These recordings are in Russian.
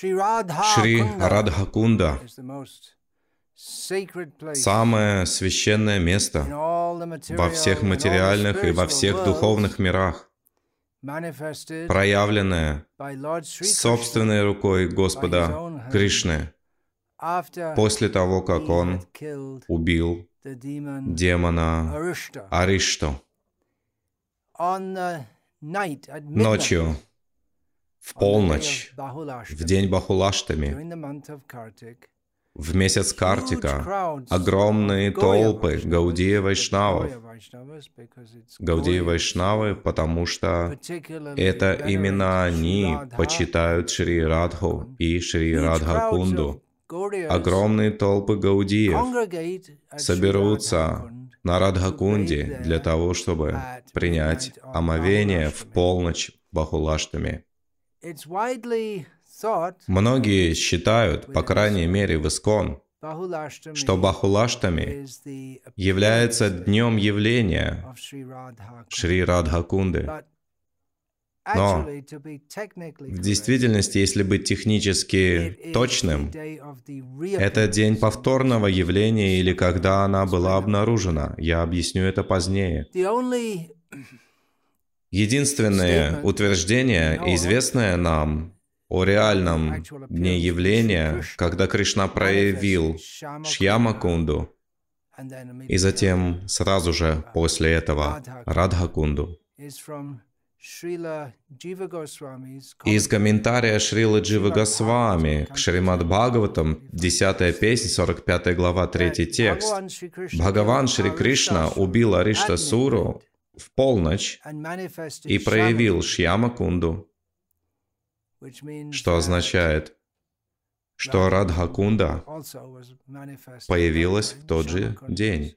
Шри Радхакунда – самое священное место во всех материальных и во всех духовных мирах, проявленное собственной рукой Господа Кришны после того, как он убил демона Аришту. Ночью, в полночь, в день Бахулаштами, в месяц Картика огромные толпы Гаудия Вайшнавов. Гаудия Вайшнавы, потому что это именно они почитают Шри Радху и Шри Радха Кунду. Огромные толпы гаудиев соберутся на Радхакунде для того, чтобы принять омовение в полночь Бахулаштами. Многие считают, по крайней мере в Искон, что Бахулаштами является днем явления Шри Радхакунды. Но в действительности, если быть технически точным, это день повторного явления или когда она была обнаружена. Я объясню это позднее. Единственное утверждение, известное нам о реальном дне явления, когда Кришна проявил Шьямакунду, и затем сразу же после этого Радхакунду. Из комментария Шрилы Дживы Госвами к Шримад Бхагаватам, 10 песня, 45 глава, 3 текст. Бхагаван Шри Кришна убил Аришта Суру в полночь и проявил Шьямакунду, что означает, что Радхакунда появилась в тот же день.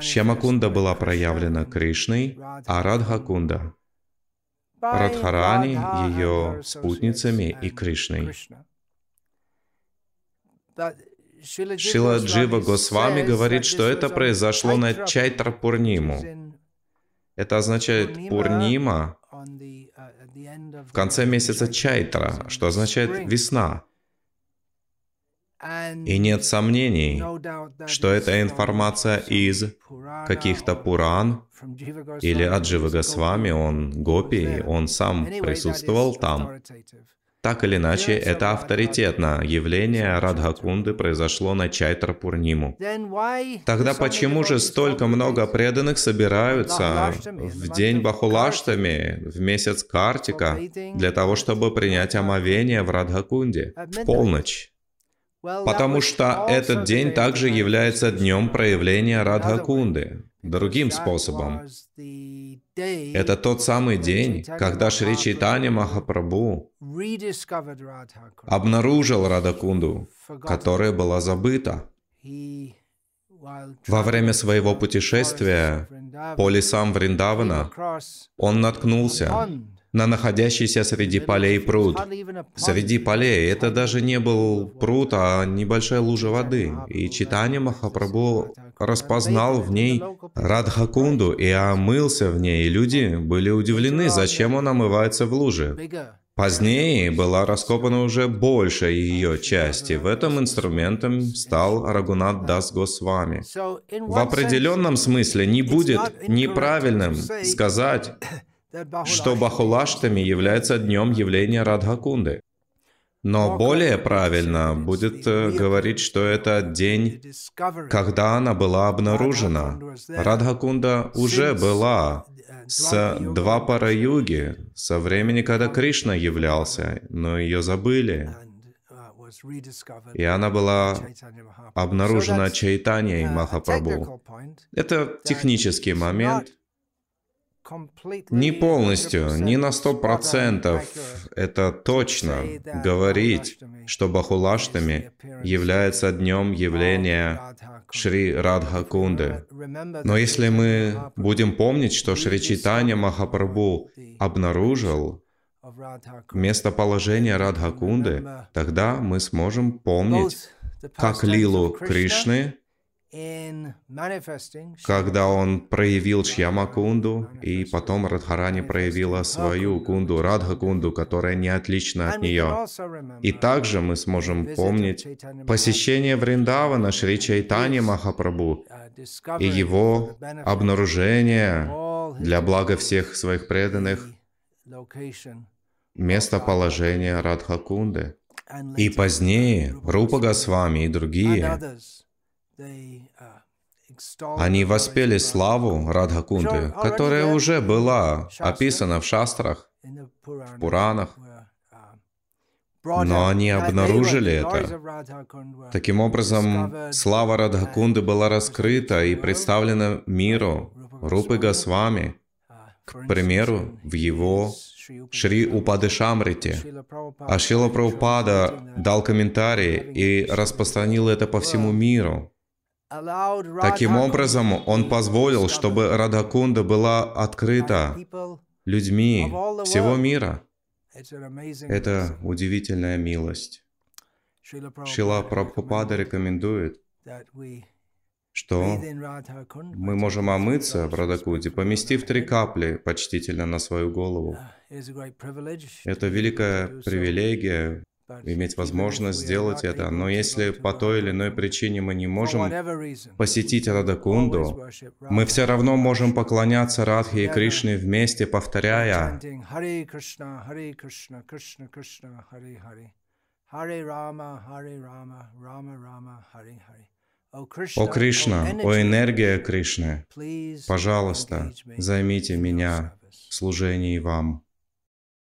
Шьямакунда была проявлена Кришной, а Радхакунда — Радхарани, ее спутницами и Кришной. Шила Джива Госвами говорит, что это произошло на Чайтра Пурниму. Это означает Пурнима в конце месяца Чайтра, что означает весна. И нет сомнений, что эта информация из каких-то Пуран или Аджива Госвами, он Гопи, он сам присутствовал там. Так или иначе, это авторитетно. Явление Радхакунды произошло на Чайтра Пурниму. Тогда почему же столько много преданных собираются в день Бахулаштами, в месяц Картика, для того, чтобы принять омовение в Радхакунде в полночь? Потому что этот день также является днем проявления Радхакунды, другим способом. Это тот самый день, когда Шри Чайтанья Махапрабху обнаружил Радакунду, которая была забыта. Во время своего путешествия по лесам Вриндавана он наткнулся на находящийся среди полей пруд. Среди полей это даже не был пруд, а небольшая лужа воды. И Читание Махапрабху распознал в ней Радхакунду и омылся в ней. И люди были удивлены, зачем он омывается в луже. Позднее была раскопана уже большая ее часть, и в этом инструментом стал Рагунат Дас Госвами. В определенном смысле не будет неправильным сказать, что Бахулаштами является днем явления Радхакунды. Но более правильно будет э, говорить, что это день, когда она была обнаружена. Радхакунда уже была с два пара юги, со времени, когда Кришна являлся, но ее забыли. И она была обнаружена Чайтаньей Махапрабху. Это технический момент, не полностью, не на сто процентов. это точно говорить, что Бахулаштами является днем явления Шри Радхакунды. Но если мы будем помнить, что Шри Читания Махапрабху обнаружил местоположение Радхакунды, тогда мы сможем помнить как лилу Кришны когда он проявил Шьямакунду, и потом Радхарани проявила свою кунду, Радха-кунду, которая не отлична от нее. И также мы сможем помнить посещение Вриндавана Шри Чайтани Махапрабху и его обнаружение для блага всех своих преданных местоположения Радхакунды. И позднее Рупа Госвами и другие они воспели славу Радхакунды, которая уже была описана в шастрах, в Пуранах, но они обнаружили это. Таким образом, слава Радхакунды была раскрыта и представлена миру Рупы Госвами, к примеру, в его Шри Упадышамрите. А Шила Прабхупада дал комментарий и распространил это по всему миру. Таким образом, он позволил, чтобы Радхакунда была открыта людьми всего мира. Это удивительная милость. Шила Прабхупада рекомендует, что мы можем омыться в Радакуде, поместив три капли почтительно на свою голову. Это великая привилегия, иметь возможность сделать это. Но если по той или иной причине мы не можем посетить Радакунду, мы все равно можем поклоняться Радхе и Кришне вместе, повторяя о Кришна, о энергия Кришны, пожалуйста, займите меня в служении вам.